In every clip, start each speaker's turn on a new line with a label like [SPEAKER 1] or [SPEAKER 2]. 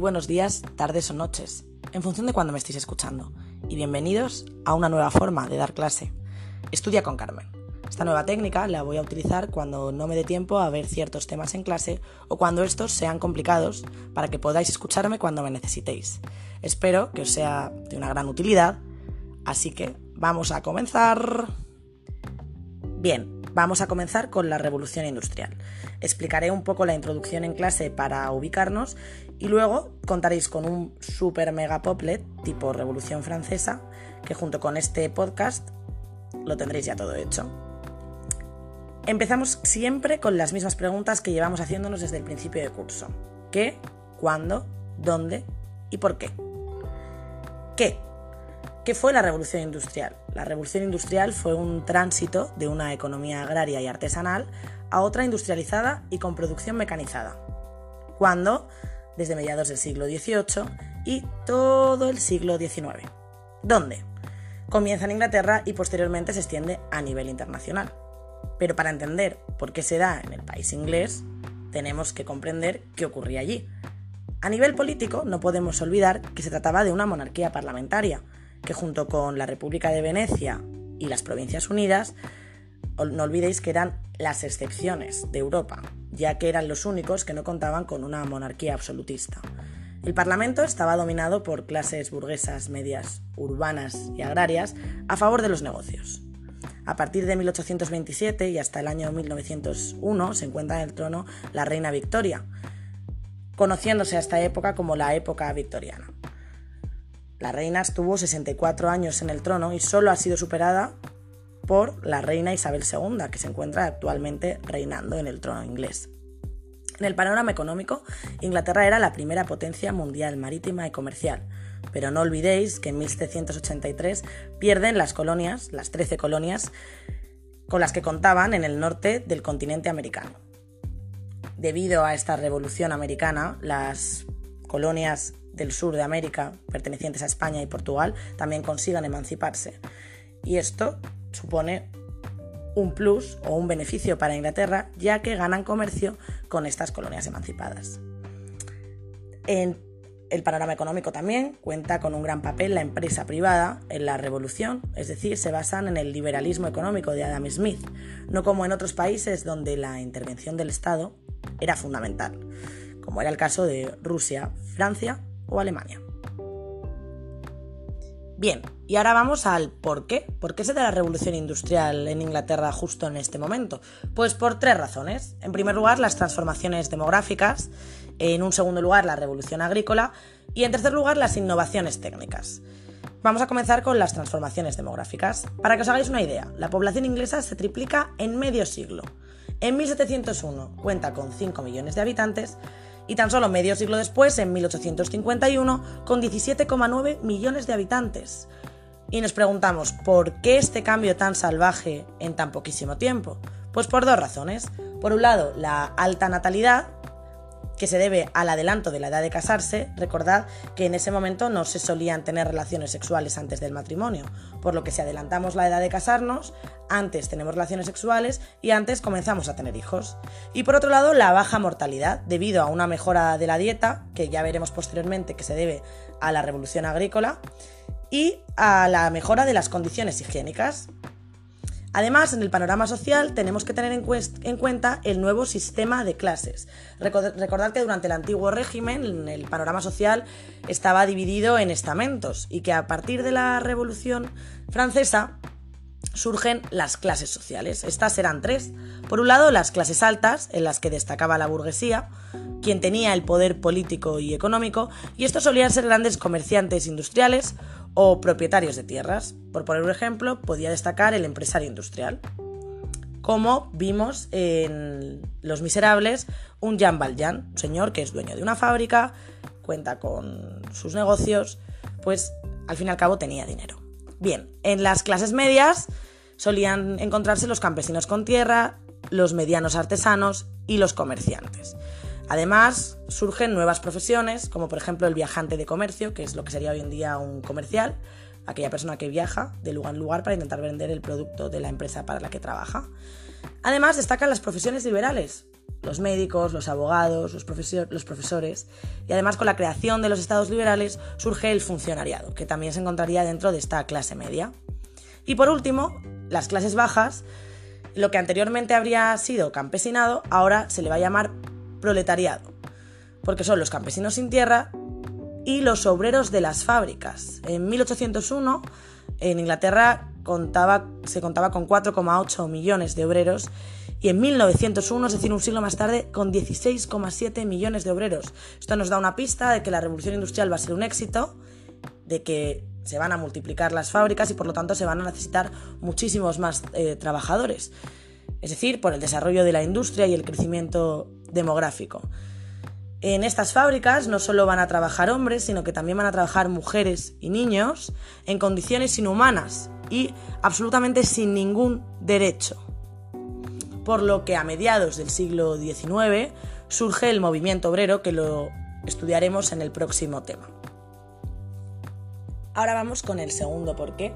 [SPEAKER 1] buenos días, tardes o noches, en función de cuando me estéis escuchando, y bienvenidos a una nueva forma de dar clase. Estudia con Carmen. Esta nueva técnica la voy a utilizar cuando no me dé tiempo a ver ciertos temas en clase o cuando estos sean complicados para que podáis escucharme cuando me necesitéis. Espero que os sea de una gran utilidad, así que vamos a comenzar. Bien, Vamos a comenzar con la revolución industrial. Explicaré un poco la introducción en clase para ubicarnos y luego contaréis con un super mega poplet tipo Revolución Francesa que junto con este podcast lo tendréis ya todo hecho. Empezamos siempre con las mismas preguntas que llevamos haciéndonos desde el principio de curso. ¿Qué? ¿Cuándo? ¿Dónde? ¿Y por qué? ¿Qué? ¿Qué fue la revolución industrial? La revolución industrial fue un tránsito de una economía agraria y artesanal a otra industrializada y con producción mecanizada. ¿Cuándo? Desde mediados del siglo XVIII y todo el siglo XIX. ¿Dónde? Comienza en Inglaterra y posteriormente se extiende a nivel internacional. Pero para entender por qué se da en el país inglés, tenemos que comprender qué ocurría allí. A nivel político, no podemos olvidar que se trataba de una monarquía parlamentaria, que junto con la República de Venecia y las Provincias Unidas, no olvidéis que eran las excepciones de Europa, ya que eran los únicos que no contaban con una monarquía absolutista. El Parlamento estaba dominado por clases burguesas medias, urbanas y agrarias a favor de los negocios. A partir de 1827 y hasta el año 1901 se encuentra en el trono la reina Victoria, conociéndose a esta época como la época victoriana. La reina estuvo 64 años en el trono y solo ha sido superada por la reina Isabel II, que se encuentra actualmente reinando en el trono inglés. En el panorama económico, Inglaterra era la primera potencia mundial marítima y comercial, pero no olvidéis que en 1783 pierden las colonias, las 13 colonias, con las que contaban en el norte del continente americano. Debido a esta revolución americana, las colonias del sur de América, pertenecientes a España y Portugal, también consigan emanciparse. Y esto supone un plus o un beneficio para Inglaterra, ya que ganan comercio con estas colonias emancipadas. En el panorama económico también cuenta con un gran papel la empresa privada en la revolución, es decir, se basan en el liberalismo económico de Adam Smith, no como en otros países donde la intervención del Estado era fundamental, como era el caso de Rusia, Francia o Alemania. Bien, y ahora vamos al por qué. ¿Por qué se da la revolución industrial en Inglaterra justo en este momento? Pues por tres razones. En primer lugar, las transformaciones demográficas. En un segundo lugar, la revolución agrícola. Y en tercer lugar, las innovaciones técnicas. Vamos a comenzar con las transformaciones demográficas. Para que os hagáis una idea, la población inglesa se triplica en medio siglo. En 1701 cuenta con 5 millones de habitantes y tan solo medio siglo después, en 1851, con 17,9 millones de habitantes. Y nos preguntamos, ¿por qué este cambio tan salvaje en tan poquísimo tiempo? Pues por dos razones. Por un lado, la alta natalidad, que se debe al adelanto de la edad de casarse, recordad que en ese momento no se solían tener relaciones sexuales antes del matrimonio, por lo que si adelantamos la edad de casarnos, antes tenemos relaciones sexuales y antes comenzamos a tener hijos. Y por otro lado, la baja mortalidad, debido a una mejora de la dieta, que ya veremos posteriormente que se debe a la revolución agrícola, y a la mejora de las condiciones higiénicas. Además, en el panorama social tenemos que tener en, cuenta el nuevo sistema de clases. Recordad que durante el antiguo régimen el panorama social estaba dividido en estamentos y que a partir de la Revolución Francesa surgen las clases sociales. Estas eran tres. Por un lado, las clases altas, en las que destacaba la burguesía, quien tenía el poder político y económico, y estos solían ser grandes comerciantes industriales o propietarios de tierras. Por poner un ejemplo, podía destacar el empresario industrial. Como vimos en Los Miserables, un Jean Valjean, un señor que es dueño de una fábrica, cuenta con sus negocios, pues al fin y al cabo tenía dinero. Bien, en las clases medias solían encontrarse los campesinos con tierra, los medianos artesanos y los comerciantes. Además, surgen nuevas profesiones, como por ejemplo el viajante de comercio, que es lo que sería hoy en día un comercial, aquella persona que viaja de lugar en lugar para intentar vender el producto de la empresa para la que trabaja. Además, destacan las profesiones liberales, los médicos, los abogados, los, los, profesores, y además con la creación de los estados liberales surge el funcionariado, que también se encontraría dentro de esta clase media. Y por último, las clases bajas, lo que anteriormente habría sido campesinado, ahora se le va a llamar proletariado, porque son los campesinos sin tierra y los obreros de las fábricas. En 1801, en Inglaterra se contaba con 4,8 millones de obreros y en 1901, es decir, un siglo más tarde, con 16,7 millones de obreros. Esto nos da una pista de que la revolución industrial va a ser un éxito, de que se van a multiplicar las fábricas y por lo tanto se van a necesitar muchísimos más eh, trabajadores. Es decir, por el desarrollo de la industria y el crecimiento demográfico. En estas fábricas no solo van a trabajar hombres, sino que también van a trabajar mujeres y niños en condiciones inhumanas y absolutamente sin ningún derecho por lo que a mediados del siglo XIX surge el movimiento obrero que lo estudiaremos en el próximo tema. Ahora vamos con el segundo porqué.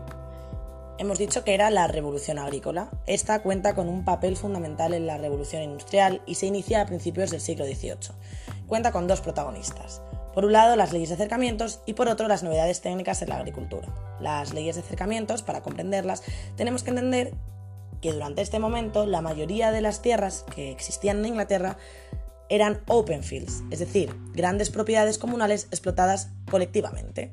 [SPEAKER 1] Hemos dicho que era la revolución agrícola. Esta cuenta con un papel fundamental en la revolución industrial y se inicia a principios del siglo XVIII. Cuenta con dos protagonistas. Por un lado, las leyes de acercamientos y por otro, las novedades técnicas en la agricultura. Las leyes de acercamientos, para comprenderlas, tenemos que entender que durante este momento la mayoría de las tierras que existían en Inglaterra eran open fields, es decir, grandes propiedades comunales explotadas colectivamente,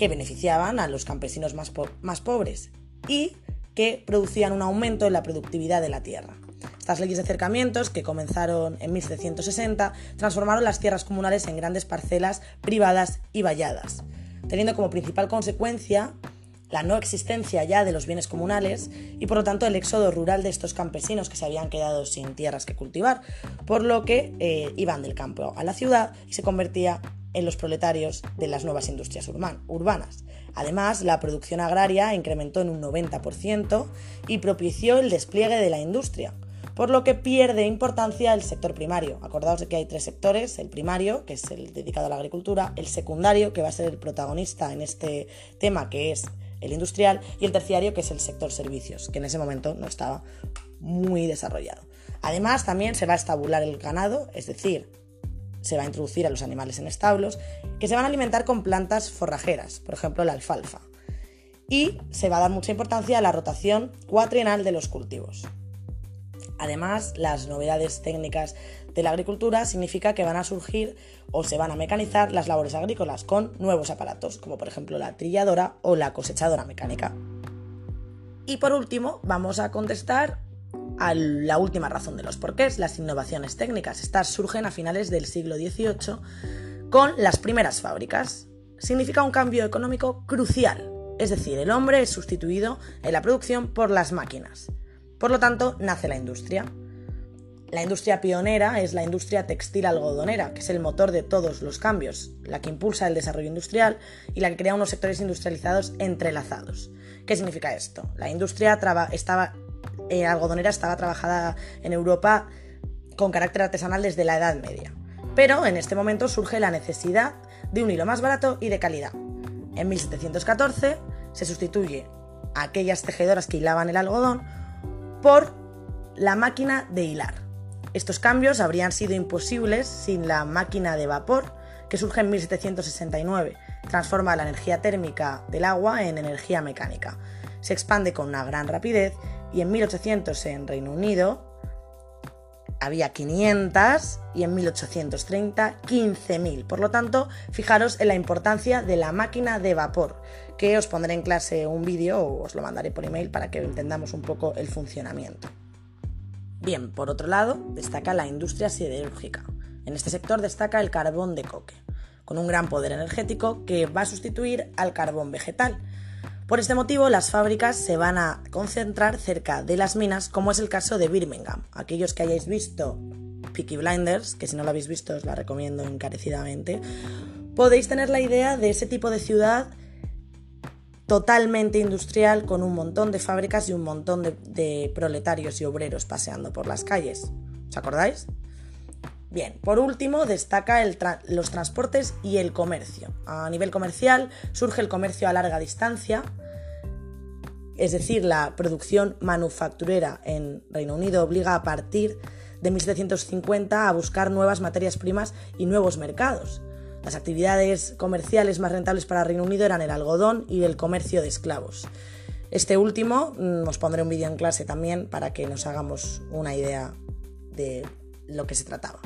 [SPEAKER 1] que beneficiaban a los campesinos más, más pobres y que producían un aumento en la productividad de la tierra. Estas leyes de acercamientos, que comenzaron en 1760, transformaron las tierras comunales en grandes parcelas privadas y valladas, teniendo como principal consecuencia la no existencia ya de los bienes comunales y por lo tanto el éxodo rural de estos campesinos que se habían quedado sin tierras que cultivar, por lo que eh, iban del campo a la ciudad y se convertía en los proletarios de las nuevas industrias urbanas. Además, la producción agraria incrementó en un 90% y propició el despliegue de la industria, por lo que pierde importancia el sector primario. Acordaos de que hay tres sectores, el primario, que es el dedicado a la agricultura, el secundario, que va a ser el protagonista en este tema, que es el industrial, y el terciario, que es el sector servicios, que en ese momento no estaba muy desarrollado. Además, también se va a estabular el ganado, es decir, se va a introducir a los animales en establos, que se van a alimentar con plantas forrajeras, por ejemplo la alfalfa. Y se va a dar mucha importancia a la rotación cuatrienal de los cultivos. Además, las novedades técnicas de la agricultura significa que van a surgir o se van a mecanizar las labores agrícolas con nuevos aparatos, como por ejemplo la trilladora o la cosechadora mecánica. Y por último, vamos a contestar a la última razón de los porqués, las innovaciones técnicas. Estas surgen a finales del siglo XVIII con las primeras fábricas. Significa un cambio económico crucial, es decir, el hombre es sustituido en la producción por las máquinas. Por lo tanto, nace la industria. La industria pionera es la industria textil algodonera, que es el motor de todos los cambios, la que impulsa el desarrollo industrial y la que crea unos sectores industrializados entrelazados. ¿Qué significa esto? La industria estaba, eh, algodonera estaba trabajada en Europa con carácter artesanal desde la Edad Media. Pero en este momento surge la necesidad de un hilo más barato y de calidad. En 1714 se sustituye a aquellas tejedoras que hilaban el algodón por la máquina de hilar. Estos cambios habrían sido imposibles sin la máquina de vapor que surge en 1769. Transforma la energía térmica del agua en energía mecánica. Se expande con una gran rapidez y en 1800 en Reino Unido había 500 y en 1830 15.000. Por lo tanto, fijaros en la importancia de la máquina de vapor, que os pondré en clase un vídeo o os lo mandaré por email para que entendamos un poco el funcionamiento. Bien, por otro lado, destaca la industria siderúrgica. En este sector destaca el carbón de coque, con un gran poder energético que va a sustituir al carbón vegetal, por este motivo, las fábricas se van a concentrar cerca de las minas, como es el caso de Birmingham. Aquellos que hayáis visto Peaky Blinders, que si no lo habéis visto os la recomiendo encarecidamente, podéis tener la idea de ese tipo de ciudad totalmente industrial con un montón de fábricas y un montón de, proletarios y obreros paseando por las calles. ¿Os acordáis? Bien, por último destaca los transportes y el comercio. A nivel comercial surge el comercio a larga distancia, es decir, la producción manufacturera en Reino Unido obliga a partir de 1750 a buscar nuevas materias primas y nuevos mercados. Las actividades comerciales más rentables para Reino Unido eran el algodón y el comercio de esclavos. Este último mm, os pondré un vídeo en clase también para que nos hagamos una idea de lo que se trataba.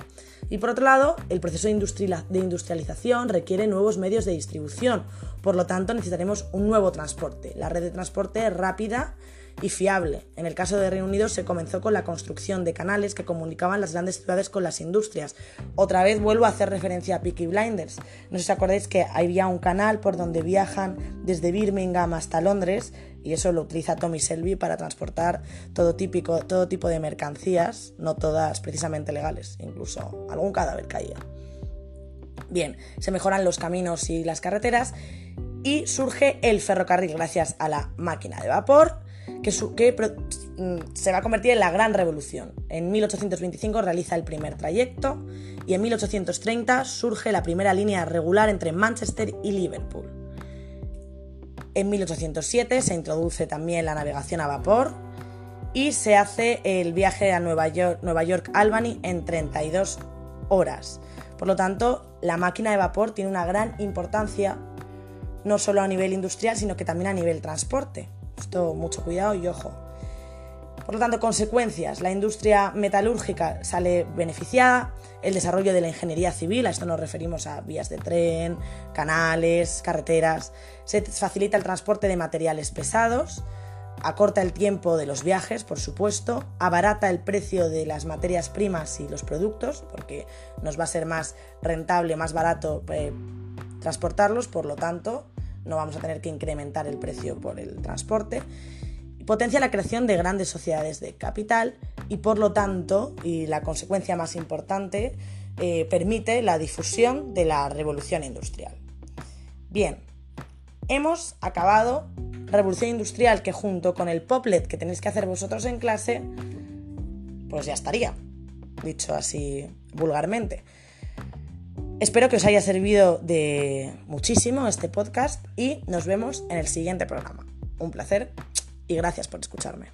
[SPEAKER 1] Y por otro lado, el proceso de industrialización requiere nuevos medios de distribución, por lo tanto necesitaremos un nuevo transporte. La red de transporte rápida y fiable. En el caso de Reino Unido se comenzó con la construcción de canales que comunicaban las grandes ciudades con las industrias. Otra vez vuelvo a hacer referencia a Peaky Blinders. No os acordáis que había un canal por donde viajan desde Birmingham hasta Londres y eso lo utiliza Tommy Selby para transportar todo, típico, todo tipo de mercancías, no todas precisamente legales, incluso algún cadáver caía. Bien, se mejoran los caminos y las carreteras y surge el ferrocarril gracias a la máquina de vapor que, mm, se va a convertir en la gran revolución. En 1825 realiza el primer trayecto y en 1830 surge la primera línea regular entre Manchester y Liverpool. En 1807 se introduce también la navegación a vapor y se hace el viaje a Nueva York, Nueva York Albany en 32 horas. Por lo tanto, la máquina de vapor tiene una gran importancia no solo a nivel industrial, sino que también a nivel transporte. Esto mucho cuidado y ojo. Por lo tanto, consecuencias. La industria metalúrgica sale beneficiada, el desarrollo de la ingeniería civil, a esto nos referimos a vías de tren, canales, carreteras, se facilita el transporte de materiales pesados, acorta el tiempo de los viajes, por supuesto, abarata el precio de las materias primas y los productos, porque nos va a ser más rentable, más barato eh, transportarlos, por lo tanto, no vamos a tener que incrementar el precio por el transporte. Potencia la creación de grandes sociedades de capital y por lo tanto, y la consecuencia más importante, eh, permite la difusión de la revolución industrial. Bien, hemos acabado revolución industrial que junto con el poplet que tenéis que hacer vosotros en clase, pues ya estaría, dicho así vulgarmente. Espero que os haya servido de muchísimo este podcast y nos vemos en el siguiente programa. Un placer y gracias por escucharme.